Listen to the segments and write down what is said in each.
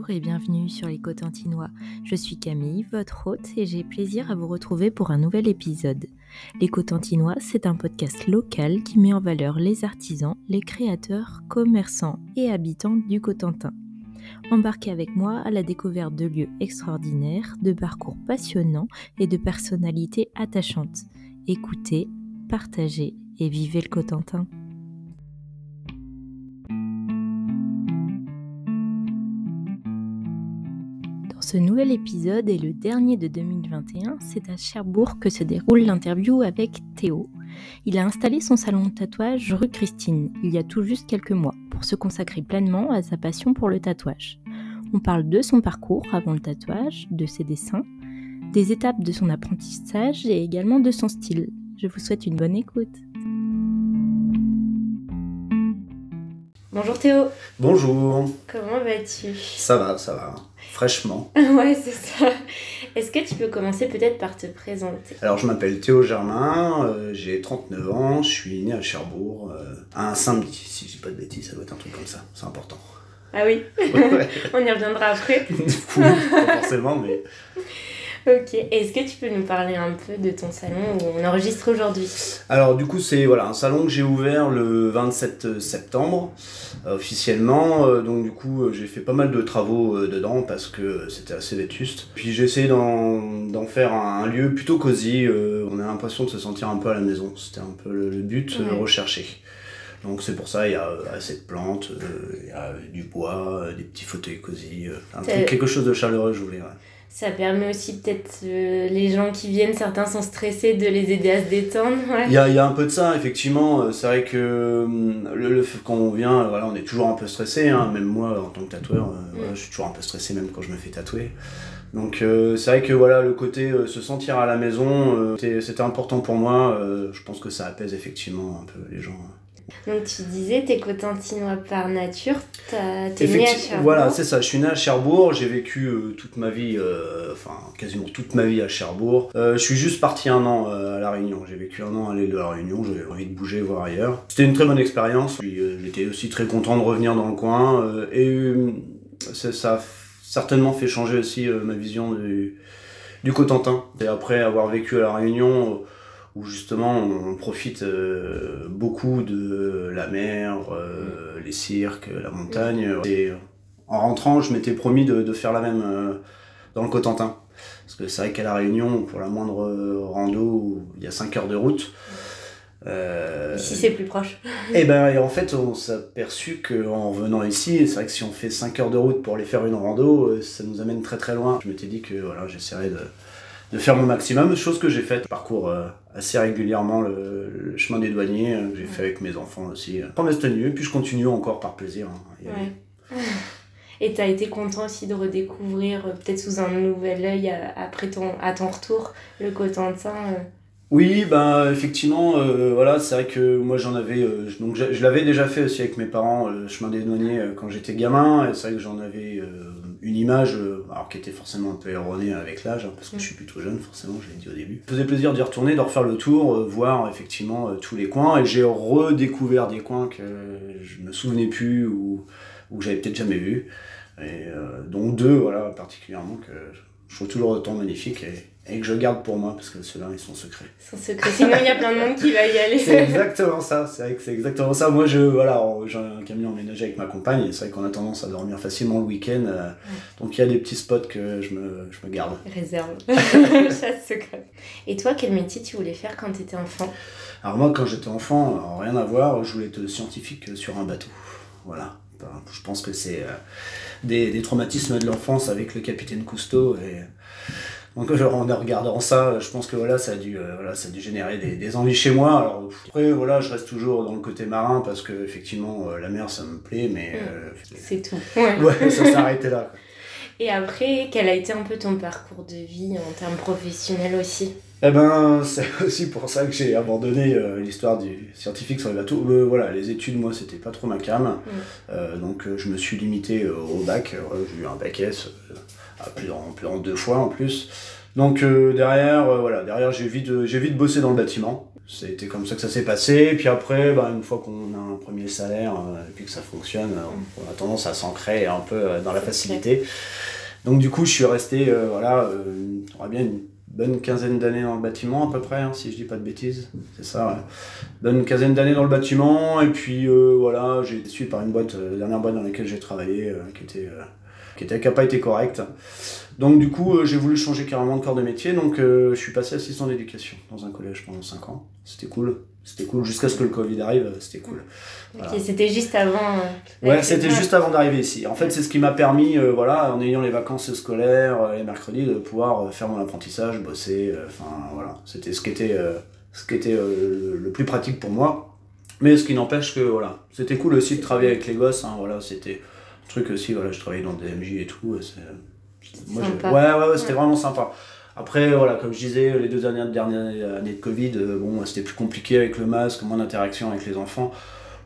Bonjour et bienvenue sur les Cotentinois. Je suis Camille, votre hôte, et j'ai plaisir à vous retrouver pour un nouvel épisode. Les Cotentinois, c'est un podcast local qui met en valeur les artisans, les créateurs, commerçants et habitants du Cotentin. Embarquez avec moi à la découverte de lieux extraordinaires, de parcours passionnants et de personnalités attachantes. Écoutez, partagez et vivez le Cotentin. Ce nouvel épisode est le dernier de 2021. C'est à Cherbourg que se déroule l'interview avec Théo. Il a installé son salon de tatouage rue Christine il y a tout juste quelques mois pour se consacrer pleinement à sa passion pour le tatouage. On parle de son parcours avant le tatouage, de ses dessins, des étapes de son apprentissage et également de son style. Je vous souhaite une bonne écoute. Bonjour Théo. Bonjour. Comment vas-tu? Ça va, ça va. Fraîchement. ouais, c'est ça. Est-ce que tu peux commencer peut-être par te présenter? Alors, je m'appelle Théo Germain, euh, j'ai 39 ans, je suis né à Cherbourg, euh, un samedi, si je dis pas de bêtises, ça doit être un truc comme ça, c'est important. Ah oui On y reviendra après. pas forcément, mais Ok, est-ce que tu peux nous parler un peu de ton salon où on enregistre aujourd'hui? Alors du coup c'est voilà, un salon que j'ai ouvert le 27 septembre euh, officiellement, euh, donc du coup euh, j'ai fait pas mal de travaux dedans parce que c'était assez vétuste. Puis j'ai essayé d'en faire un, lieu plutôt cosy, on a l'impression de se sentir un peu à la maison, c'était un peu le, but recherché. Donc c'est pour ça il y a assez de plantes, il y a du bois, des petits fauteuils cosy, quelque chose de chaleureux je voulais ça permet aussi peut-être euh, les gens qui viennent, certains sont stressés, de les aider à se détendre. Il y, a, y, a, un peu de ça, effectivement. Euh, c'est vrai que hum, le, quand on vient, voilà, on est toujours un peu stressé. Hein. Même moi, en tant que tatoueur, euh, mm. je suis toujours un peu stressé même quand je me fais tatouer. Donc c'est vrai que voilà, le côté se sentir à la maison, c'était important pour moi. je pense que ça apaise effectivement un peu les gens. Donc tu disais, t'es cotentinois par nature, t'es né à Cherbourg. Voilà, c'est ça, je suis né à Cherbourg, j'ai vécu euh, toute ma vie, euh, enfin quasiment toute ma vie à Cherbourg. Euh, je suis juste parti un an à La Réunion, j'ai vécu un an à l'île de La Réunion, j'avais envie de bouger, voir ailleurs. C'était une très bonne expérience, j'étais aussi très content de revenir dans le coin, et ça a certainement fait changer aussi ma vision du, du Cotentin. Et après avoir vécu à La Réunion, où justement on profite euh, beaucoup de la mer, euh, les cirques, la montagne. Et en rentrant, je m'étais promis de, faire la même euh, dans le Cotentin. Parce que c'est vrai qu'à La Réunion, pour la moindre rando, il y a 5 heures de route. ici c'est plus proche. et eh ben et en fait on s'est aperçu qu'en venant ici, c'est vrai que si on fait 5 heures de route pour aller faire une rando, ça nous amène très très loin. Je m'étais dit que voilà, j'essaierais de, de faire mon maximum, chose que j'ai faite. Je parcours euh, assez régulièrement le, chemin des douaniers, euh, que j'ai fait avec mes enfants aussi. Prends mes tenues, puis je continue encore par plaisir. Hein, et tu as été content aussi de redécouvrir, euh, peut-être sous un nouvel œil, après ton, à ton retour, le Cotentin oui, ben effectivement, voilà, c'est vrai que moi j'en avais, donc je, l'avais déjà fait aussi avec mes parents, le chemin des douaniers quand j'étais gamin, et c'est vrai que j'en avais une image, euh, alors qui était forcément un peu erronée avec l'âge, hein, parce que je suis plutôt jeune, forcément, je l'ai dit au début. Ça faisait plaisir d'y retourner, de refaire le tour, euh, voir effectivement euh, tous les coins, et j'ai redécouvert des coins que je me souvenais plus ou, ou que j'avais peut-être jamais vu, et dont deux, voilà, particulièrement, que je trouve toujours autant magnifiques. Et, et que je garde pour moi parce que ceux-là ils sont secrets. Ils sont secrets, sinon il y a plein de monde qui va y aller. c'est exactement ça, c'est vrai que c'est exactement ça. Moi je voilà, j'ai un camion emménagé avec ma compagne et c'est vrai qu'on a tendance à dormir facilement le week-end. Euh, donc il y a des petits spots que je me, je me garde. Réserve. Chasse secrète. Et toi, quel métier tu voulais faire quand tu étais enfant? Alors moi quand j'étais enfant, rien à voir, je voulais être scientifique sur un bateau. Voilà. Je pense que c'est euh, des, des traumatismes de l'enfance avec le capitaine Cousteau et donc en regardant ça, je pense que voilà, ça a dû, euh, voilà, ça a dû générer des, des, envies chez moi. Alors après, voilà, je reste toujours dans le côté marin parce que effectivement, euh, la mer, ça me plaît, mais mm. euh, c'est tout. Ouais, ça s'arrêtait là. Et après, quel a été un peu ton parcours de vie en termes professionnels aussi? Eh ben, c'est aussi pour ça que j'ai abandonné l'histoire du scientifique sur les bateaux. voilà, les études, moi, c'était pas trop ma cam. Mm. donc, je me suis limité au bac. j'ai eu un bac S plus en, plus deux fois en plus. Donc euh, derrière, euh, voilà, derrière j'ai vite, j'ai vite bossé dans le bâtiment. C'était comme ça que ça s'est passé. Et puis après, bah, une fois qu'on a un premier salaire et puis que ça fonctionne, on a tendance à s'ancrer un peu dans la facilité. Donc du coup, je suis resté, voilà, on va bien une bonne quinzaine d'années dans le bâtiment à peu près, hein, si je dis pas de bêtises. C'est ça, ouais. Bonne quinzaine d'années dans le bâtiment, et puis euh, voilà, j'ai été suivi par une boîte, euh, la dernière boîte dans laquelle j'ai travaillé, euh, qui était qui était, qui n'a pas été correcte. Donc du coup, j'ai voulu changer carrément de corps de métier, donc je suis passé assistant d'éducation dans un collège pendant 5 ans. C'était cool. C'était cool jusqu'à ce que le Covid arrive, c'était cool. c'était juste avant. Euh, ouais, c'était juste avant d'arriver ici. En fait, c'est ce qui m'a permis, euh, voilà, en ayant les vacances scolaires euh, les mercredis, de pouvoir faire mon apprentissage, bosser. Enfin, voilà, c'était ce qui était, ce qui était le plus pratique pour moi. Mais ce qui n'empêche que, voilà, c'était cool aussi de travailler avec les gosses. Hein, voilà, c'était truc aussi, voilà, je travaillais dans des MJ et tout. Moi, ouais, ouais, ouais, c'était vraiment sympa. Après, voilà, comme je disais, les deux dernières, dernières années de Covid, euh, bon, c'était plus compliqué avec le masque, moins d'interaction avec les enfants.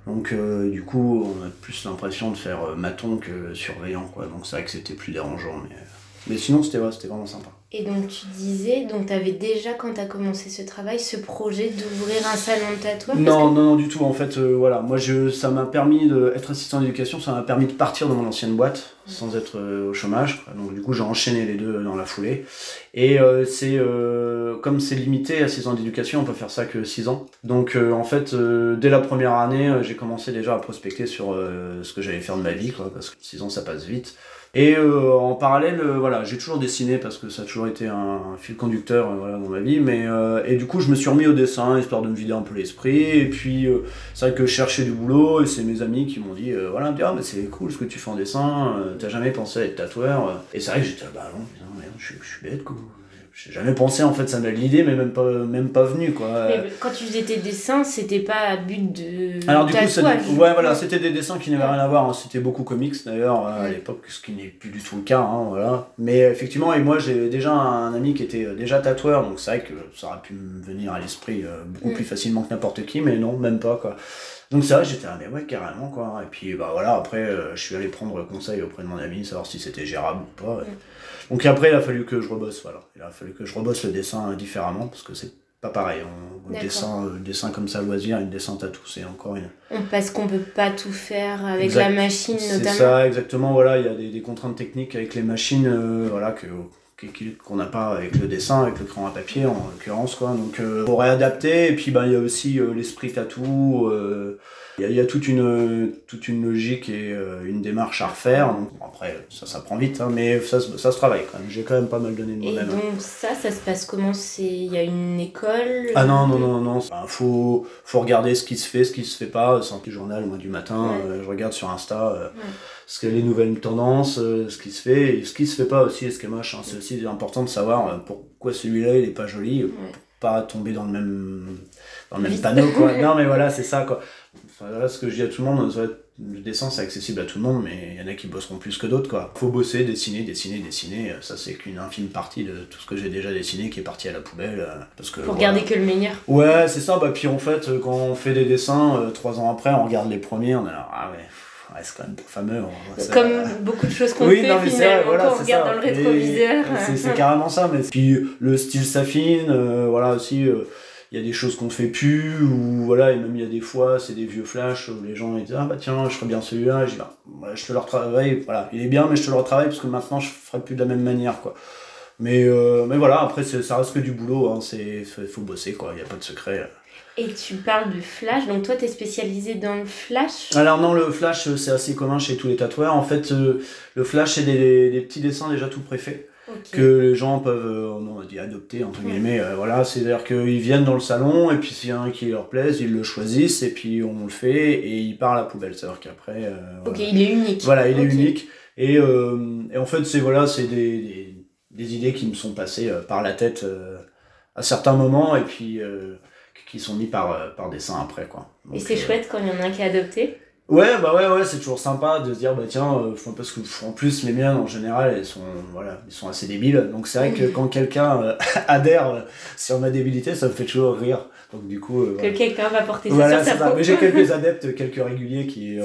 Donc, euh, du coup, on a plus l'impression de faire euh, maton que surveillant, quoi. Donc, c'est vrai que c'était plus dérangeant, mais, mais sinon, c'était c'était vraiment sympa. Et donc tu disais, donc tu avais déjà quand tu as commencé ce travail, ce projet d'ouvrir un salon de tatouage Non, non, non, du tout. En fait, euh, voilà, moi je, ça m'a permis d'être assistant d'éducation, ça m'a permis de partir de mon ancienne boîte sans être euh, au chômage. Donc du coup j'ai enchaîné les deux dans la foulée. Et euh, c'est comme c'est limité, assistant d'éducation, on peut faire ça que 6 ans. Donc en fait, dès la première année, j'ai commencé déjà à prospecter sur ce que j'allais faire de ma vie, quoi, parce que 6 ans ça passe vite. Et euh, en parallèle, euh, voilà, j'ai toujours dessiné parce que ça a toujours été un, fil conducteur euh, voilà, dans ma vie. Mais, et du coup, je me suis remis au dessin histoire de me vider un peu l'esprit. Et puis, c'est vrai que je cherchais du boulot et c'est mes amis qui m'ont dit voilà, ah, mais c'est cool ce que tu fais en dessin, t'as jamais pensé à être tatoueur. Et c'est vrai que j'étais bah non, je suis bête quoi j'ai jamais pensé en fait ça m'a l'idée mais même pas même pas venu quoi. Mais quand tu faisais tes dessins c'était pas à but de alors du coup ouais voilà c'était des dessins qui n'avaient rien à voir hein. c'était beaucoup comics d'ailleurs à l'époque ce qui n'est plus du tout le cas hein, voilà. Mais effectivement et moi j'ai déjà un ami qui était euh, déjà tatoueur donc c'est vrai que ça aurait pu me venir à l'esprit euh, beaucoup mm. plus facilement que n'importe qui mais non même pas quoi donc vrai j'étais ah mais ouais carrément quoi et puis bah voilà après euh, je suis allé prendre conseil auprès de mon ami savoir si c'était gérable ou pas. Donc après, il a fallu que je rebosse, voilà. Il a fallu que je rebosse le dessin différemment, parce que c'est pas pareil. Un dessin, euh, dessin comme ça, loisir, une dessin tatou, c'est encore une... Parce qu'on peut pas tout faire avec la machine, notamment. C'est ça, exactement, voilà. Il y a des, des, contraintes techniques avec les machines, euh, voilà, que qu'on n'a pas avec le dessin, avec le crayon à papier en l'occurrence quoi. Donc euh, pour réadapter et puis ben il y a aussi l'esprit tatou il y, a toute une, toute une logique et euh, une démarche à refaire. Donc, après, ça, ça prend vite, hein, mais ça, ça, se travaille quand même. J'ai quand même pas mal donné de moi-même. Et donc, ça, ça se passe comment? Il y a une école? Ah non, non, non, non. Il faut, faut regarder ce qui se fait, ce qui se fait pas. C'est un petit journal, moi, du matin. Euh, je regarde sur Insta euh, ce que les nouvelles tendances, ce qui se fait, et ce qui se fait pas aussi, ce qui est moche. Hein. C'est aussi important de savoir pourquoi celui-là, il est pas joli, pour pas tomber dans le même, dans le même panneau, quoi. non, mais voilà, c'est ça, quoi. Enfin, là, ce que je dis à tout le monde, le dessin c'est accessible à tout le monde, mais il y en a qui bosseront plus que d'autres. quoi. Faut bosser, dessiner, dessiner, dessiner. Ça, c'est qu'une infime partie de tout ce que j'ai déjà dessiné qui est parti à la poubelle. Euh, parce que, Pour garder que le meilleur. Ouais, c'est ça. Bah, puis en fait, quand on fait des dessins, euh, trois ans après, on regarde les premiers, on est là, ah ouais. c'est quand même fameux. Comme beaucoup de choses qu'on fait, non, mais finalement, vrai, on regarde dans le rétroviseur. C'est carrément ça. Mais... Puis le style s'affine, euh, voilà aussi il y a des choses qu'on ne fait plus, ou voilà, et même il y a des fois, c'est des vieux flashs où les gens ils disent Ah bah tiens, je ferais bien celui-là, je dis bah, je te le retravaille, voilà, il est bien, mais je te le retravaille parce que maintenant je ferai plus de la même manière, quoi. Mais, euh, mais voilà, après ça reste que du boulot, hein, c'est faut bosser, quoi, il n'y a pas de secret. Et tu parles du flash, donc toi tu es spécialisé dans le flash? Alors non, le flash c'est assez commun chez tous les tatoueurs. En fait, euh, le flash c'est des, des, petits dessins déjà tout préfaits que les gens peuvent euh, adopter entre guillemets euh, voilà c'est à dire qu'ils viennent dans le salon et puis s'il y a un qui leur plaise ils le choisissent et puis on le fait et il part à la poubelle c'est à dire qu'après euh, ok il est unique. Voilà il est unique et, et, en fait c'est voilà c'est des, des, idées qui me sont passées par la tête à certains moments et puis qui sont mis par par dessin après quoi. Et c'est chouette quand il y en a un qui est adopté Ouais, bah ouais, ouais, c'est toujours sympa de se dire, bah tiens, euh, parce que en plus, les miennes en général, elles sont, voilà, ils sont assez débiles. Donc c'est vrai que quand quelqu'un euh, adhère euh, sur ma débilité, ça me fait toujours rire. Donc du coup. que quelqu'un va porter ça sur sa peau. Mais j'ai quelques adeptes, quelques réguliers qui,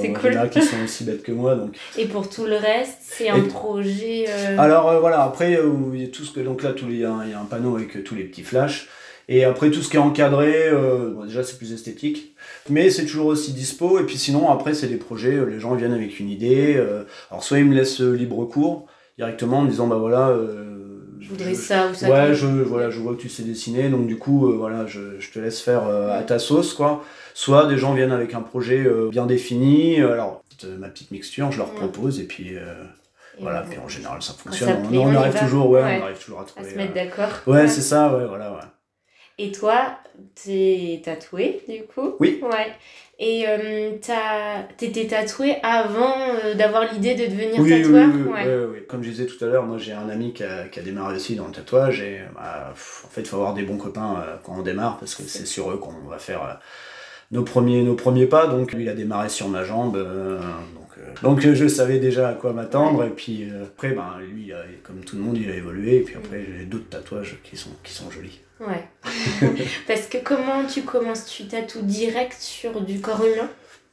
qui sont aussi bêtes que moi. Donc. Et pour tout le reste, c'est un projet. Alors voilà, après, il y a tout ce que. Donc là, il y, a un panneau avec tous les petits flashs. Et après, tout ce qui est encadré, euh, bon, déjà, c'est plus esthétique. Mais c'est toujours aussi dispo. Et puis sinon, après, c'est des projets. euh, Les gens viennent avec une idée. euh, alors, soit ils me laissent libre cours directement en me disant, bah voilà. euh, Je voudrais ça ou ça. Ouais, je, voilà, je vois que tu sais dessiner, donc du coup, voilà, je, je te laisse faire à ta sauce, quoi. Soit des gens viennent avec un projet bien défini, alors ma petite mixture, je leur Ouais. propose, et puis Et voilà, puis en général ça ça fonctionne. plaît, on, arrive toujours, ouais, Ouais. on arrive toujours à à trouver. se mettre d'accord. Ouais, c'est ça, ouais, voilà, ouais. Et toi, t'es tatoué du coup? Oui. Ouais. Et euh, t'étais tatoué avant euh, d'avoir l'idée de devenir Oui, oui, tatoueur? oui, oui, Ouais. ouais. Comme je disais tout à l'heure, moi j'ai un ami qui a, qui a démarré aussi dans le tatouage et bah, pff, en fait il faut avoir des bons copains euh, quand on démarre parce que c'est sur eux qu'on va faire euh, nos, premiers, nos premiers pas. Donc il a démarré sur ma jambe, euh, donc, euh, donc euh, je savais déjà à quoi m'attendre et puis après ben, lui comme tout le monde il a évolué et puis après j'ai d'autres tatouages qui sont, qui sont jolis. Ouais. Parce que comment tu commences? Tu tatoues direct sur du corps humain?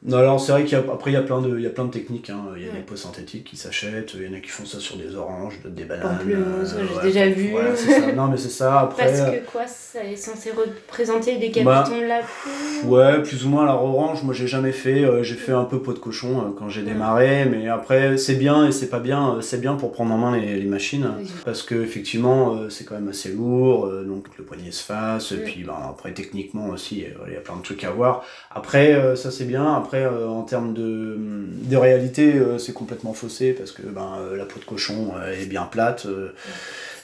Non, alors c'est vrai qu'après il y a plein de, il y a plein de techniques, hein. il y a Ouais. des peaux synthétiques qui s'achètent, il y en a qui font ça sur des oranges, d'autres des bananes. Euh, j'ai ouais, déjà vu. Voilà, c'est ça. Non mais c'est ça, après... Parce que quoi, ça est censé représenter des Bah, capitons de la peau Ouais, plus ou moins alors orange, moi j'ai jamais fait, euh, j'ai fait un peu peau de cochon euh, quand j'ai Ouais. démarré, mais après c'est bien et c'est pas bien, euh, c'est bien pour prendre en main les, les machines, Oui. parce que effectivement euh, c'est quand même assez lourd, euh, donc le poignet se fasse, et Mm. puis ben, après techniquement aussi, euh, il y a plein de trucs à voir. Après euh, ça c'est bien, après euh, en termes de, réalité euh, c'est complètement faussé, parce que ben, euh, la peau de cochon est bien plate,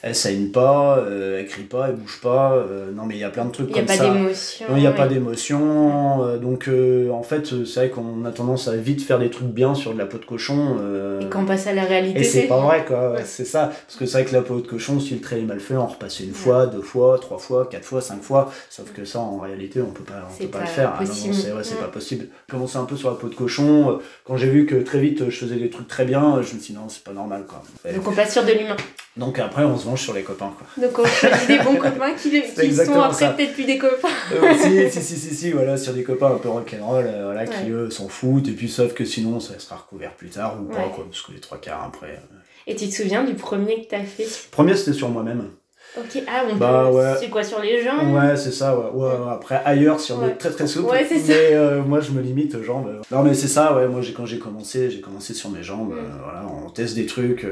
elle saigne pas, euh, elle crie pas, elle bouge pas, euh, non mais il y a plein de trucs Il n'y a comme pas ça. d'émotion. Non, il n'y a pas d'émotion, euh, donc euh, en fait euh, c'est vrai qu'on a tendance à vite faire des trucs bien sur de la peau de cochon. euh, Et quand on passe à la réalité, et c'est pas vrai quoi, Ouais. c'est ça. Parce que c'est vrai que la peau de cochon, si le trait est mal fait, on repasse une fois, deux fois, trois fois, quatre fois, cinq fois. Sauf que ça en réalité on peut pas, on peut pas, pas le faire. Ah possible. c'est ouais, c'est Ouais. pas possible. J'ai commencé un peu sur la peau de cochon. Quand j'ai vu que très vite je faisais des trucs très bien, je me suis dit non, c'est pas normal quoi. Donc on passe sur de l'humain. donc après on se sur les copains quoi. Donc on choisit des bons copains qui, qui sont après peut-être plus des copains. Euh, si, si, si, si, si, voilà, sur des copains un peu rock'n'roll, euh, voilà, qui eux s'en foutent, et puis savent que sinon ça sera recouvert plus tard ou pas, quoi, parce que les trois quarts après. euh. Et tu te souviens du premier que t'as fait? Premier, c'était sur moi-même. Ok, ah on Bah, peut... ouais. C'est quoi sur les jambes Ouais, c'est ça, ouais. Ouais, ouais, Après, ailleurs, si on Ouais. est très très souple. Ouais, c'est ça. Mais euh, moi, je me limite aux jambes. Non, mais c'est ça, ouais. Moi, quand j'ai commencé, j'ai commencé sur mes jambes. Mm. euh, voilà, on teste des trucs.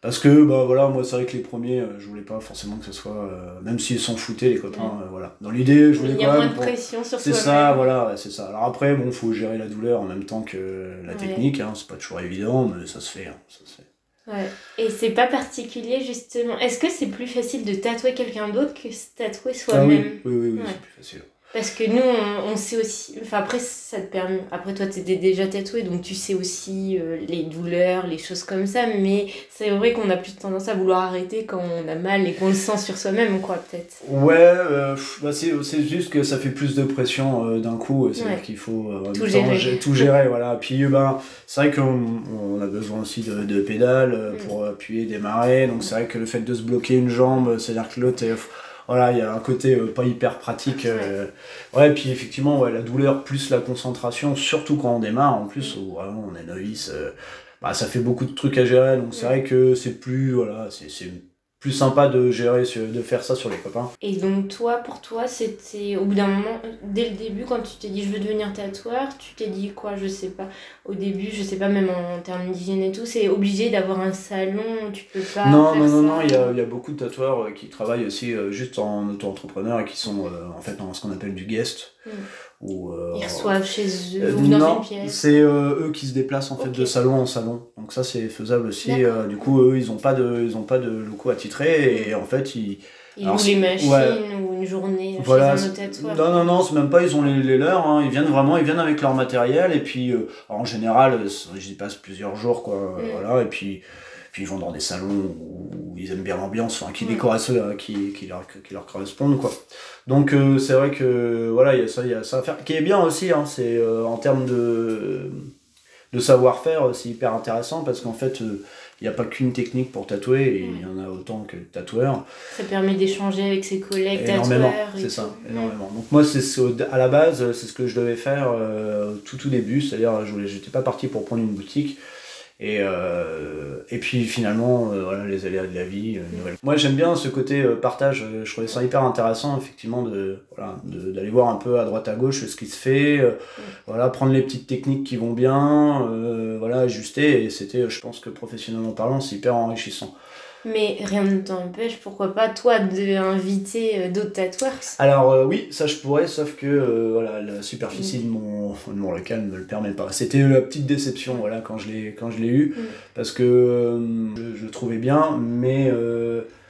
Parce que, bah voilà, moi, c'est vrai que les premiers, euh, je voulais pas forcément que ce soit. euh, même s'ils s'en foutaient, les copains, euh, voilà. Dans l'idée, je voulais Il y quand a moins même. de pour- pression sur C'est ça, voilà, c'est ça. Alors après, bon, faut gérer la douleur en même temps que la Ouais. technique, hein, c'est pas toujours évident, mais ça se fait, hein, ça se fait. Ouais. Et c'est pas particulier justement. Est-ce que c'est plus facile de tatouer quelqu'un d'autre que se tatouer Ah soi-même? oui, oui, oui, oui, Ouais. c'est plus facile. Parce que nous, on, on sait aussi. Enfin, après, ça te permet. Après, toi, t'es déjà tatoué, donc tu sais aussi euh, les douleurs, les choses comme ça. Mais c'est vrai qu'on a plus tendance à vouloir arrêter quand on a mal et qu'on le sent sur soi-même, quoi, peut-être. Ouais, euh, bah c'est, c'est juste que ça fait plus de pression euh, d'un coup, c'est-à-dire Ouais. qu'il faut Tout temps, gérer. gé- tout gérer, voilà. Puis ben, c'est vrai qu'on on a besoin aussi de, de pédales Mm. pour appuyer, démarrer, donc c'est vrai que le fait de se bloquer une jambe, c'est-à-dire que l'autre. Voilà, il y a un côté euh, pas hyper pratique. euh, ouais, puis effectivement, ouais, la douleur plus la concentration, surtout quand on démarre, en plus, où vraiment on est novice, euh, bah, ça fait beaucoup de trucs à gérer, donc c'est Mm. vrai que c'est plus, voilà, c'est plus sympa de gérer, de faire ça sur les copains. Et donc, toi, pour toi, c'était au bout d'un moment, dès le début, quand tu t'es dit je veux devenir tatoueur, tu t'es dit quoi Je sais pas. Au début, je sais pas, même en termes d'hygiène et tout, c'est obligé d'avoir un salon, tu peux pas. Non, faire non, non, ça. non, il y a, il y a beaucoup de tatoueurs euh, qui travaillent aussi euh, juste en auto-entrepreneur et qui sont euh, en fait dans ce qu'on appelle du guest. Mm. Euh, Ils reçoivent chez eux euh, ou dans non, une pièce. c'est euh, eux qui se déplacent en fait de salon en salon. Donc ça c'est faisable aussi. Du coup eux ils ont pas de ils ont pas de locaux attitrés et en fait ils Ils louent les machines ouais. ou une journée voilà. chez un tatoueur. Non non non c'est même pas ils ont les, les leurs. hein. Ils viennent vraiment ils viennent avec leur matériel et puis euh, en général euh, j'y passe plusieurs jours quoi. Mm. Voilà et puis puis ils vont dans des salons où ils aiment bien l'ambiance, enfin, qui décorent à ceux euh, qui, qui, leur, qui leur correspondent, quoi. Donc euh, c'est vrai que voilà, il y a ça, il y a ça à faire, qui est bien aussi, hein, c'est euh, en termes de, de savoir-faire, euh, c'est hyper intéressant parce qu'en fait, euh, il n'y a pas qu'une technique pour tatouer, et il y en a autant que tatoueurs. Ça permet d'échanger avec ses collègues Énormément, tatoueurs. c'est ça, tout. énormément. Donc moi, c'est au- à la base, c'est ce que je devais faire euh, tout tout début, c'est-à-dire je j'étais pas parti pour prendre une boutique. Et, euh, et puis finalement, euh, voilà, les aléas de la vie. euh, nouvelle- Moi j'aime bien ce côté euh, partage, euh, je trouvais ça hyper intéressant effectivement de voilà, d'aller voir un peu à droite à gauche ce qui se fait, voilà, prendre les petites techniques qui vont bien, voilà, ajuster. Et c'était, je pense que professionnellement parlant, c'est hyper enrichissant. Mais rien ne t'empêche, pourquoi pas, toi, d'inviter euh, d'autres tatoueurs Alors euh, oui, ça je pourrais, sauf que euh, voilà, la superficie de, mon, de mon local ne me le permet pas. C'était la petite déception voilà, quand je l'ai eu, Mm. parce que euh, je, je le trouvais bien, mais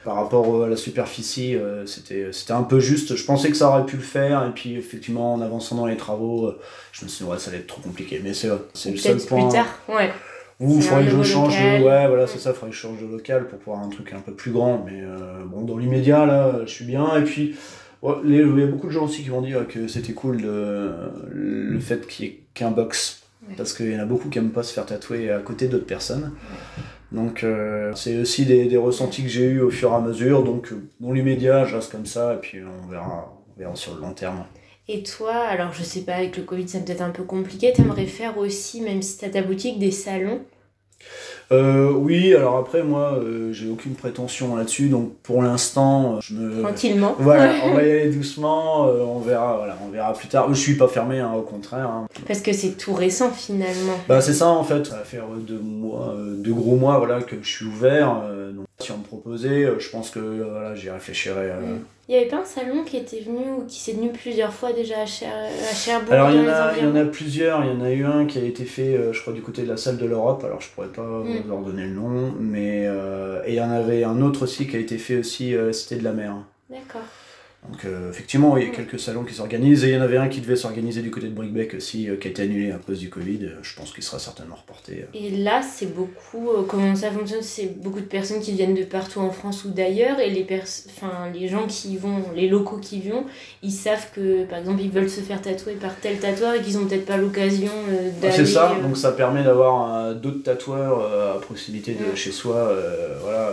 par rapport à la superficie, c'était un peu juste. Je pensais que ça aurait pu le faire, et puis effectivement en avançant dans les travaux, je me suis dit ouais, ça allait être trop compliqué. Mais c'est le seul point. plus tard, ouais. Ou il faudrait que je change de... Ouais, voilà, c'est ça, il faudrait que je change de local pour pouvoir un truc un peu plus grand. Mais euh, bon, dans l'immédiat, là, je suis bien. Et puis, ouais, les- il y a beaucoup de gens aussi qui m'ont dit euh, que c'était cool de, le fait qu'il n'y ait qu'un box. Ouais. Parce qu'il y en a beaucoup qui n'aiment pas se faire tatouer à côté d'autres personnes. Donc, euh, c'est aussi des, des ressentis que j'ai eu au fur et à mesure. Donc, euh, dans l'immédiat, je reste comme ça. Et puis, on verra, on verra sur le long terme. Et toi, alors je sais pas, avec le Covid, c'est peut-être un peu compliqué, t'aimerais faire aussi, même si t'as ta boutique, des salons? Euh, oui, alors après, moi, euh, j'ai aucune prétention là-dessus. Donc, pour l'instant, euh, je me. tranquillement. Voilà, on va y aller doucement, euh, on verra, voilà, on verra plus tard. Je suis pas fermé, hein, au contraire. hein. Parce que c'est tout récent finalement. Bah c'est ça en fait, ça va faire deux mois, deux gros mois voilà que je suis ouvert. Donc si on me proposait, euh, je pense que euh, voilà, j'y réfléchirais. euh. Mm. Il y avait pas un salon qui était venu ou qui s'est venu plusieurs fois déjà à, Cher à Cherbourg Alors il y, en a, il y en a plusieurs, il y en a eu un qui a été fait, je crois, du côté de la salle de l'Europe, alors je pourrais pas Mm. vous leur donner le nom, mais euh, et il y en avait un autre aussi qui a été fait aussi à la Cité de la Mer. D'accord. Donc euh, effectivement, il y a quelques salons qui s'organisent, et il y en avait un qui devait s'organiser du côté de Brickbeck aussi, euh, qui a été annulé à cause du Covid, Euh, je pense qu'il sera certainement reporté. Et là, c'est beaucoup. comment ça fonctionne C'est beaucoup de personnes qui viennent de partout en France ou d'ailleurs, et les, pers enfin, les gens qui y vont, les locaux qui y vont, ils savent que, par exemple, ils veulent se faire tatouer par tel tatoueur et qu'ils ont peut-être pas l'occasion Ouais, d'aller. C'est ça, donc ça permet d'avoir d'autres tatoueurs à proximité de chez soi, voilà,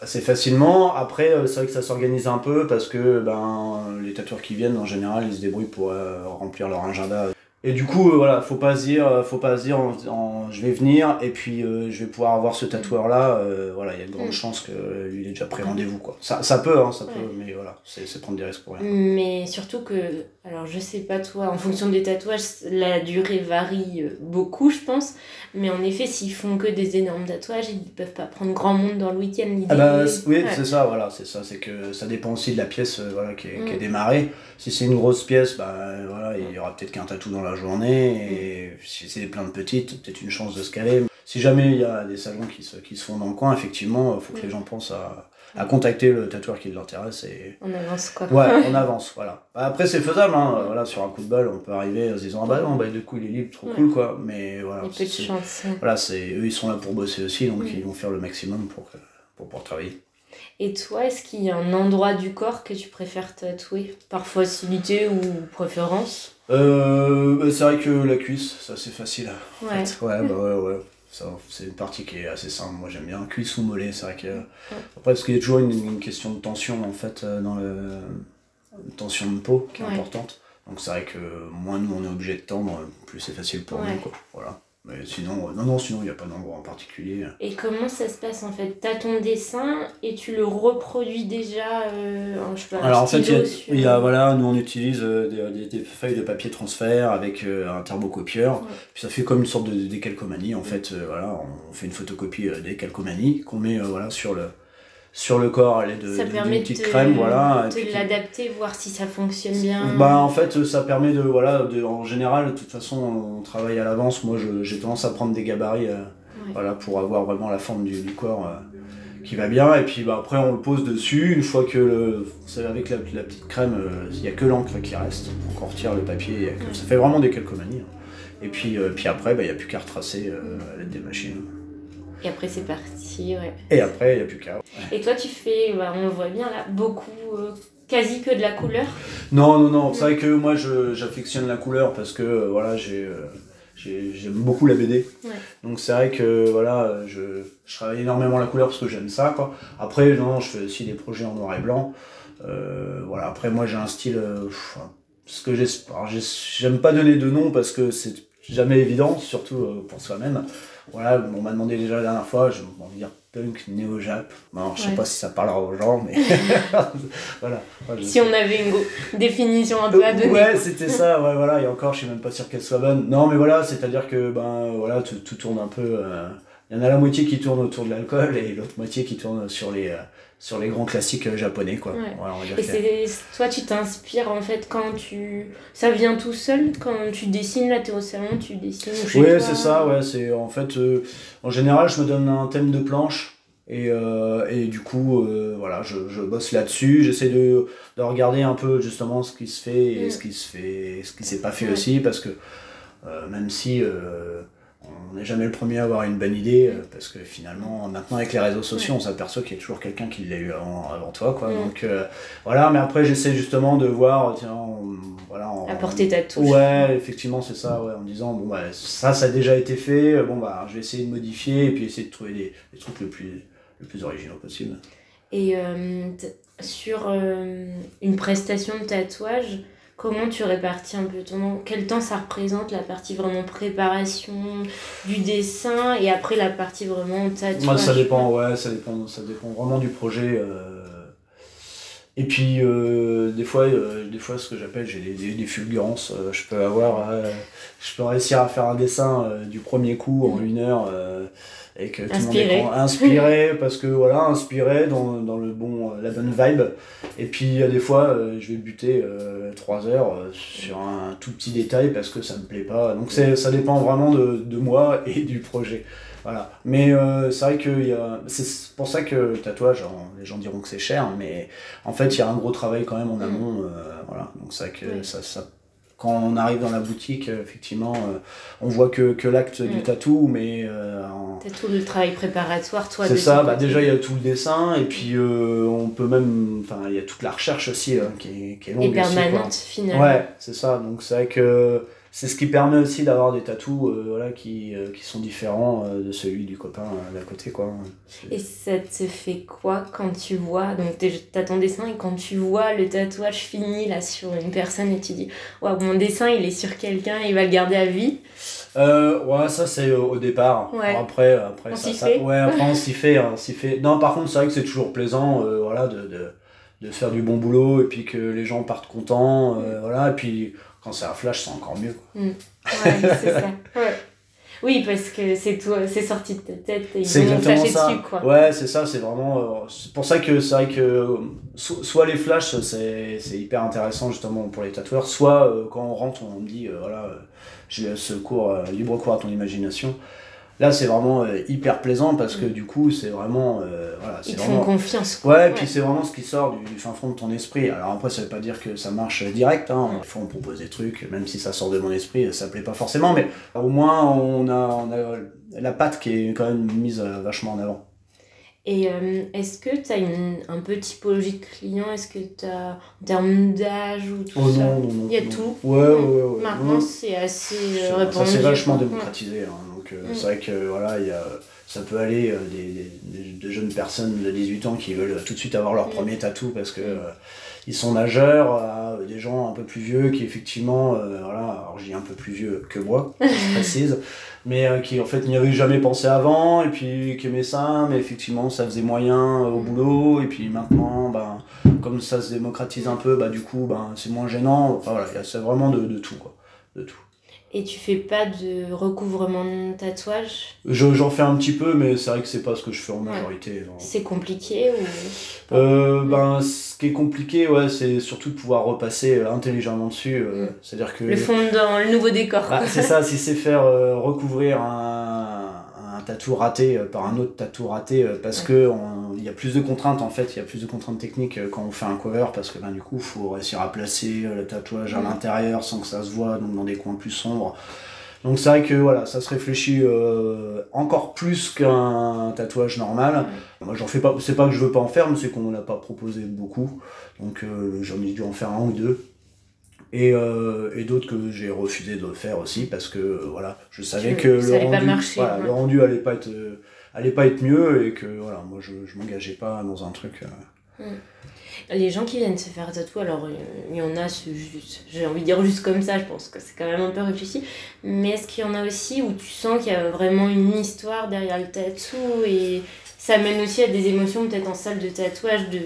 assez facilement. Après, euh, c'est vrai que ça s'organise un peu parce que ben, les tatoueurs qui viennent, en général, ils se débrouillent pour euh, remplir leur agenda. Et du coup, euh, voilà, faut pas se dire, euh, faut pas se dire, en- en- je vais venir et puis euh, je vais pouvoir avoir ce tatoueur là. voilà, il y a de grandes Mm. chances que euh, lui il est déjà pris rendez-vous quoi. Ça, ça peut, hein, ça Ouais. peut, mais voilà, c'est c'est prendre des risques pour rien. Mais surtout que, alors je sais pas toi, en fonction des tatouages, la durée varie euh, beaucoup, je pense. Mais en effet, s'ils font que des énormes tatouages, ils peuvent pas prendre grand monde dans le week-end. Ah bah oui, Ouais. c'est ça, voilà, c'est ça, c'est que ça dépend aussi de la pièce euh, voilà, qui, est, qui est Mm. démarrée. Si c'est une grosse pièce, bah, euh, voilà, il y aura peut-être qu'un tatou dans la journée, et si c'est plein de petites, peut-être une chance de se caler. Si jamais il y a des salons qui se, qui se font dans le coin, effectivement, il faut que les gens pensent à, à contacter le tatoueur qui l'intéresse et... On avance quoi. Ouais, on avance, voilà. Bah, Après, c'est faisable, hein, euh, voilà, sur un coup de balle, on peut arriver en se disant, ah bah non, bah, du coup, il est libre, trop Ouais. cool, quoi. Mais voilà, Il y a de chance. voilà, c'est eux, ils sont là pour bosser aussi, donc Mm. ils vont faire le maximum pour, que- pour pouvoir travailler. Et toi, est-ce qu'il y a un endroit du corps que tu préfères tatouer? Par facilité ou préférence? Euh, bah, c'est vrai que la cuisse, ça c'est facile. en Ouais. fait. Ouais, bah ouais, ouais. Ça, c'est une partie qui est assez simple. Moi j'aime bien cuisse ou mollet, c'est vrai que. Après, parce qu'il y a toujours une, une question de tension en fait euh, dans le. une tension de peau qui est Ouais. importante. Donc c'est vrai que moins nous on est obligé de tendre, plus c'est facile pour nous quoi. Voilà. Mais sinon, euh, non, non, sinon il n'y a pas d'endroit en particulier. Et comment ça se passe en fait? T'as ton dessin et tu le reproduis déjà euh, en, je sais pas, Alors en fait, il y, a, stylo sur- il y a- voilà, nous on utilise euh, des, feuilles de papier transfert avec un thermocopieur. Ouais. Puis ça fait comme une sorte de décalcomanie. En fait, voilà, on fait une photocopie des calcomanies qu'on met voilà, sur, le, sur le corps à l'aide de- ça d'une permet de petite te- crème. Voilà, de l'adapter, voir si ça fonctionne bien. bah, en fait, ça permet de, voilà, de, en général, de toute façon, on travaille à l'avance. Moi, je- j'ai tendance à prendre des gabarits euh, Ouais. voilà, pour avoir vraiment la forme du, du corps euh, qui va bien. Et puis bah, après, on le pose dessus. Une fois que, le, vous savez, avec la, la petite crème, euh, il n'y a que l'encre qui reste. Donc on retire le papier. que- Ouais. Ça fait vraiment des calcomanies. hein. Et puis, euh, puis après, bah, il n'y a plus qu'à retracer euh, à l'aide des machines. Et après c'est parti, ouais. Et après, il n'y a plus qu'à. Et toi tu fais, bah, on le voit bien là, beaucoup, euh, quasi que de la couleur. Non, non, non. C'est vrai que moi, j'affectionne la couleur parce que euh, voilà, j'ai, euh, j'ai- j'aime beaucoup la BD. Ouais. Donc c'est vrai que voilà, je, je travaille énormément la couleur parce que j'aime ça. Quoi. Après, non, je fais aussi des projets en noir et blanc. Voilà. Après, moi, j'ai un style. pff, ce que j'aime pas donner de nom parce que c'est jamais évident, surtout pour soi-même. Voilà, on m'a demandé déjà la dernière fois, je vais dire punk néo-jap. Bon, je sais pas si ça parlera aux gens, mais voilà. si on avait une définition un peu à donner. Ouais, c'était ça, ouais, voilà, et encore, je suis même pas sûr qu'elle soit bonne. Non, mais voilà, c'est-à-dire que, ben, voilà, tout, tout tourne un peu. Euh, il y en a la moitié qui tourne autour de l'alcool et l'autre moitié qui tourne sur les, euh, sur les grands classiques euh, japonais, quoi. et c'est, toi, tu t'inspires, en fait, quand tu... Ça vient tout seul, quand tu dessines, là, t'es au salon, tu dessines Oui, c'est ça, ouais, c'est... En fait, euh, en général, je me donne un thème de planche, et, euh, et du coup, voilà, je, je bosse là-dessus, j'essaie de, de regarder un peu, justement, ce qui se fait et mm. ce qui se fait, ce qui s'est pas fait aussi, parce que même si on n'est jamais le premier à avoir une bonne idée euh, parce que finalement maintenant avec les réseaux sociaux on s'aperçoit qu'il y a toujours quelqu'un qui l'a eu avant, toi quoi. Donc euh, voilà mais après j'essaie justement de voir tiens voilà apporter ta touche. Ouais effectivement c'est ça ouais en disant bon bah ça ça a déjà été fait bon bah je vais essayer de modifier et puis essayer de trouver les trucs le plus le plus originaux possible. Et euh, sur une prestation de tatouage Comment tu répartis un peu ton temps Quel temps ça représente la partie vraiment préparation du dessin et après la partie vraiment tatouage Moi, ça dépend, ouais, ça dépend, ça dépend vraiment du projet. Euh. Et puis, euh, des, fois, euh, des fois, ce que j'appelle, j'ai des, des, fulgurances. je peux avoir, je peux réussir à faire un dessin du premier coup en mm. une heure et que tout le monde est inspiré parce que voilà inspiré dans, dans, le bon la bonne vibe et puis des fois euh, je vais buter euh, 3 heures euh, sur un tout petit détail parce que ça me plaît pas donc ça dépend vraiment de, de, moi et du projet voilà mais euh, c'est vrai que c'est pour ça que le tatouage les gens diront que c'est cher mais en fait il y a un gros travail quand même en mm. amont voilà donc c'est vrai que ça, ça quand on arrive dans la boutique, euh, effectivement, euh, on voit que, que l'acte du mm. tatou, mais... Euh, T'as tout le travail préparatoire, toi C'est ça, bah déjà il y a tout le dessin, et puis on peut même... Enfin, il y a toute la recherche aussi hein, qui, est, qui est longue. Et permanente, finalement. Ouais, c'est ça, donc c'est vrai que c'est ce qui permet aussi d'avoir des tatous euh, voilà, qui, euh, qui sont différents euh, de celui du copain d'à côté. Quoi. Et ça te fait quoi quand tu vois, donc t'as ton dessin et quand tu vois le tatouage fini là sur une personne et tu dis Waouh, mon dessin il est sur quelqu'un, il va le garder à vie? Ouais, ça c'est au départ. Après, après, on ça, ça, fait? Ouais, après on s'y fait, s'y fait. Non, par contre, c'est vrai que c'est toujours plaisant voilà, de, de, de, faire du bon boulot et puis que les gens partent contents. voilà, et puis quand c'est un flash, c'est encore mieux. Quoi. Mm. Ouais, c'est ça. Ouais. Oui, parce que c'est sorti de ta tête et ils vont flasher dessus, quoi. Ouais, c'est ça, c'est vraiment. Euh, c'est pour ça que c'est vrai que soit les flashs, c'est hyper intéressant justement pour les tatoueurs, soit euh, quand on rentre, on me dit, euh, voilà, j'ai ce cours, libre cours à ton imagination. Là, c'est vraiment euh, hyper plaisant parce que du coup, c'est vraiment. Euh, voilà, Ils te font confiance. Quoi. Ouais, puis c'est vraiment ce qui sort du, fin fond de ton esprit. Alors après, ça veut pas dire que ça marche direct. Hein. Des fois, on propose des trucs, même si ça sort de mon esprit, ça plaît pas forcément. Mais au moins, on a, on a la patte qui est quand même mise euh, vachement en avant. Et euh, est-ce que tu as une, un peu typologie de client Est-ce que tu as en termes d'âge ou tout oh ça? non, non, non, Il y a tout? Ouais, ouais, ouais. Maintenant, c'est assez répandu. Ça s'est vachement démocratisé. Hein. Donc, euh, mm. c'est vrai que voilà, y a, ça peut aller euh, des, des, de jeunes personnes de 18 ans qui veulent tout de suite avoir leur mm. premier tatou parce que. Mm ils sont nageurs, euh, des gens un peu plus vieux qui effectivement, euh, voilà, alors je dis un peu plus vieux que moi, je précise, mais euh, qui en fait n'y avaient jamais pensé avant, et puis qui aimaient ça, mais effectivement ça faisait moyen au boulot, et puis maintenant, ben, comme ça se démocratise un peu, bah, du coup ben, c'est moins gênant, enfin voilà, c'est vraiment de, de tout, quoi, de tout. Et tu fais pas de recouvrement de tatouage J'en fais un petit peu, mais c'est vrai que c'est pas ce que je fais en majorité. C'est compliqué ou euh, Ben, ce qui est compliqué, ouais, c'est surtout de pouvoir repasser euh, intelligemment dessus. Euh, mm. C'est-à-dire que. Le fond dans le nouveau décor. Ah, c'est ça, si c'est faire recouvrir un, un tatou raté par un autre tatou raté, parce que il y a plus de contraintes en fait, il y a plus de contraintes techniques quand on fait un cover, parce que ben, du coup, il faut réussir à placer le tatouage à l'intérieur sans que ça se voit, donc dans des coins plus sombres. Donc c'est vrai que voilà, ça se réfléchit euh, encore plus qu'un tatouage normal. Moi j'en fais pas, c'est pas que je veux pas en faire, mais c'est qu'on n'a pas proposé beaucoup. Donc euh, j'en ai dû en faire un ou deux. Et, euh, et d'autres que j'ai refusé de faire aussi parce que voilà, je savais que, le, rendu, voilà, le rendu allait pas être allait pas être mieux et que voilà, moi je, je m'engageais pas dans un truc Les gens qui viennent se faire tatouer, alors il y en a, j'ai envie de dire juste comme ça, je pense que c'est quand même un peu réfléchi, mais est-ce qu'il y en a aussi où tu sens qu'il y a vraiment une histoire derrière le tatou et ça mène aussi à des émotions peut-être en salle de tatouage de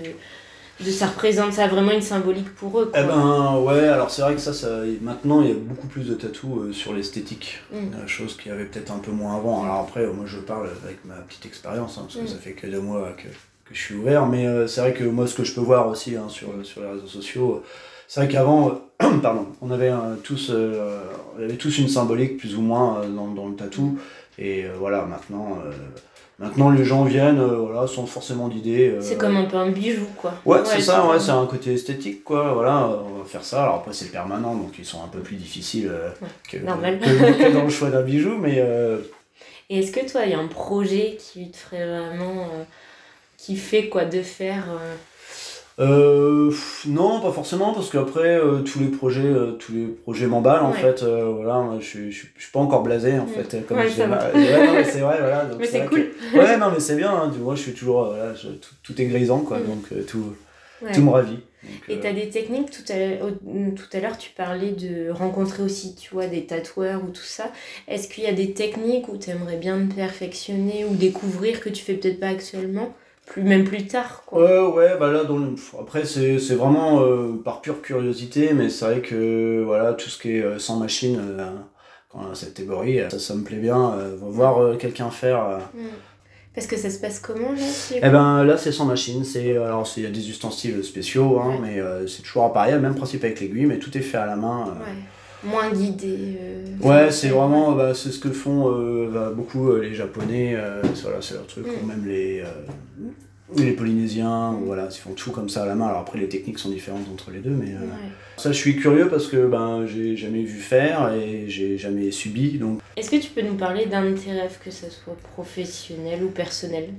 de ça représente ça vraiment une symbolique pour eux quoi. Eh ben ouais alors c'est vrai que ça, ça maintenant il y a beaucoup plus de tatous euh, sur l'esthétique mm. euh, chose qu'il y avait peut-être un peu moins avant alors après moi je parle avec ma petite expérience hein, parce que mm. ça fait que deux mois que, que je suis ouvert mais euh, c'est vrai que moi ce que je peux voir aussi hein, sur, sur les réseaux sociaux c'est vrai qu'avant pardon on avait tous on avait tous une symbolique plus ou moins dans, dans le tatou et voilà maintenant Maintenant, les gens viennent, euh, voilà, sans forcément d'idées. Euh, c'est comme un peu un bijou, quoi. Ouais, c'est ça, ouais, c'est un côté esthétique, quoi. Voilà, on va faire ça. Alors après, c'est permanent, donc ils sont un peu plus difficiles euh, que, que, dans le choix d'un bijou, mais. Et est-ce que toi, il y a un projet qui te ferait vraiment. qui fait quoi de faire euh, non, pas forcément, parce qu'après, euh, tous les projets, euh, tous les projets m'emballent, en fait. Euh, voilà, je, je, je, suis pas encore blasé, en fait. Comme ouais, je ouais, non, mais c'est vrai, voilà. Donc mais c'est cool. Ouais, non, mais c'est bien, hein, vois je suis toujours, voilà, tout, tout, est grisant, quoi, mm. donc tout, tout me ravit. Et tu as des techniques, tout à l'heure, tu parlais de rencontrer aussi, tu vois, des tatoueurs ou tout ça. Est-ce qu'il y a des techniques où tu aimerais bien te perfectionner ou découvrir que tu fais peut-être pas actuellement? Plus, même plus tard. Quoi. Ouais, ouais, bah là, dans après, c'est vraiment euh, par pure curiosité, mais c'est vrai que voilà, tout ce qui est euh, sans machine, euh, quand cette théorie, ça, ça me plaît bien. voir quelqu'un faire. Mm. Parce que ça se passe comment là Eh ben là c'est sans machine, c'est alors il y a des ustensiles spéciaux, hein, mais c'est toujours pareil, même principe avec l'aiguille, mais tout est fait à la main. Ouais. Moins guidé. ouais, c'est vraiment bah, c'est ce que font bah, beaucoup les Japonais, voilà, c'est leur truc, ou mm. même les les Polynésiens, voilà, ils font tout comme ça à la main. Alors après, les techniques sont différentes entre les deux, mais euh, ça, je suis curieux parce que ben, j'ai jamais vu faire et j'ai jamais subi. Donc. Est-ce que tu peux nous parler d'un de tes rêves, que ce soit professionnel ou personnel?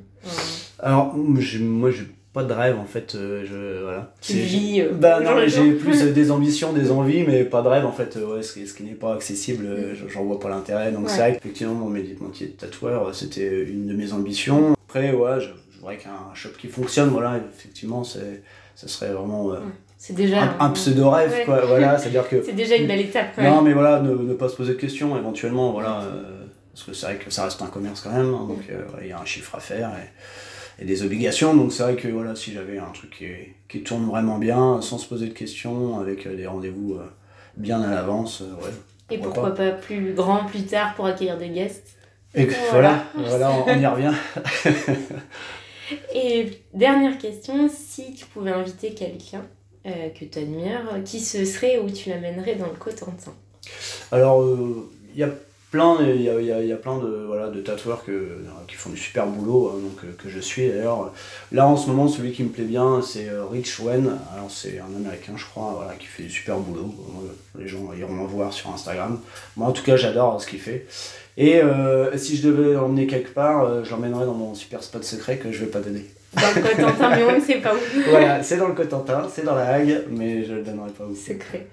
Alors, moi, j'ai pas de rêve en fait. Euh, je, voilà. Tu vis euh, bah, j'ai plus des ambitions, des envies, mais pas de rêve en fait. Ouais, ce, qui, ce qui n'est pas accessible, j'en vois pas l'intérêt. Donc c'est vrai qu'effectivement, mon métier de tatoueur, c'était une de mes ambitions. Après, ouais, je, vrai qu'un shop qui fonctionne, voilà, effectivement, c'est, ça serait vraiment euh, c'est déjà un, pseudo-rêve, quoi. Voilà, c'est-à-dire que... c'est déjà une belle étape. Non, mais voilà, ne, ne, pas se poser de questions, éventuellement, voilà, euh, parce que c'est vrai que ça reste un commerce quand même, hein, donc euh, il y a un chiffre à faire et, et des obligations, donc c'est vrai que voilà, si j'avais un truc qui, qui, tourne vraiment bien, sans se poser de questions, avec des rendez-vous bien à l'avance, ouais. Et pourquoi pas? pas plus grand plus tard pour accueillir des guests et voilà, voilà, on, on y revient. Et dernière question, si tu pouvais inviter quelqu'un euh, que tu admires, qui ce serait ou tu l'amènerais dans le Cotentin? Alors, il euh, y a plein il y a, y a, plein de voilà de tatoueurs que, qui font du super boulot hein, donc euh, que je suis d'ailleurs. Là en ce moment celui qui me plaît bien c'est Rich Wen. Alors c'est un américain je crois voilà qui fait du super boulot. Les gens iront le voir sur Instagram. Moi en tout cas j'adore ce qu'il fait. Et euh, si je devais l'emmener quelque part, euh, je l'emmènerais dans mon super spot secret que je vais pas donner. Dans le Cotentin, mais on ne sait pas où. voilà, c'est dans le Cotentin, c'est dans la Hague, mais je le donnerai pas où. Secret.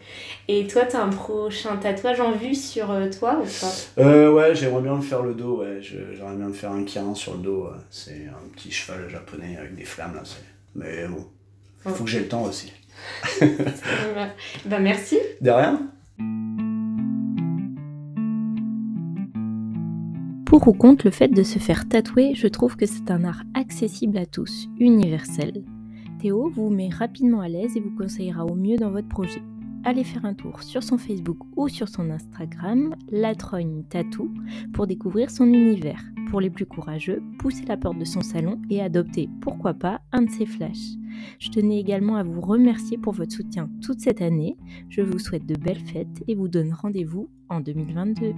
Et toi, tu as un prochain tatouage en vue sur euh, toi ou pas? Euh, Ouais, j'aimerais bien me faire le dos, ouais. J'aimerais bien me faire un kirin sur le dos. C'est un petit cheval japonais avec des flammes, là. Mais bon, il faut que j'ai le temps aussi. bah, merci. De rien. Pour ou contre le fait de se faire tatouer, je trouve que c'est un art accessible à tous, universel. Théo vous met rapidement à l'aise et vous conseillera au mieux dans votre projet. Allez faire un tour sur son Facebook ou sur son Instagram, Latrogne Tattoo, pour découvrir son univers. Pour les plus courageux, poussez la porte de son salon et adoptez, pourquoi pas, un de ses flashs. Je tenais également à vous remercier pour votre soutien toute cette année. Je vous souhaite de belles fêtes et vous donne rendez-vous en 2022.